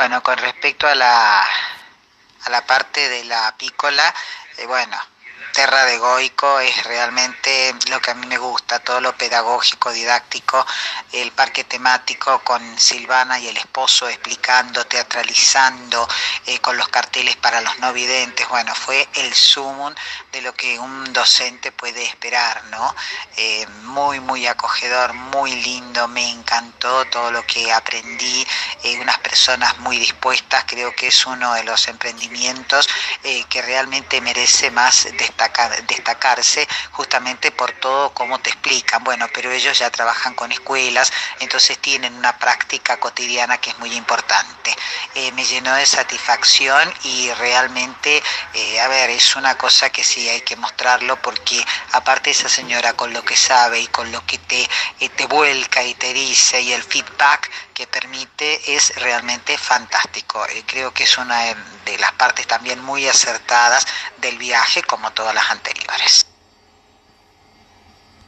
Bueno, con respecto a la, a la parte de la apícola, eh, bueno, Terra de Goico es realmente lo que a mí me gusta, todo lo pedagógico, didáctico, el parque temático con Silvana y el esposo explicando, teatralizando, eh, con los carteles para los no videntes, bueno, fue el sumum de lo que un docente puede esperar, ¿no? Eh, muy, muy acogedor, muy lindo, me encantó todo lo que aprendí, eh, unas personas muy dispuestas, creo que es uno de los emprendimientos que realmente merece más destacar destacarse justamente por todo como te explican. Bueno, pero ellos ya trabajan con escuelas, entonces tienen una práctica cotidiana que es muy importante. Eh, me llenó de satisfacción y realmente, eh, a ver, es una cosa que sí hay que mostrarlo porque aparte esa señora con lo que sabe y con lo que te, eh, te vuelca y te dice y el feedback que permite es realmente fantástico. creo que es una de las partes también muy acertadas del viaje como todas las anteriores.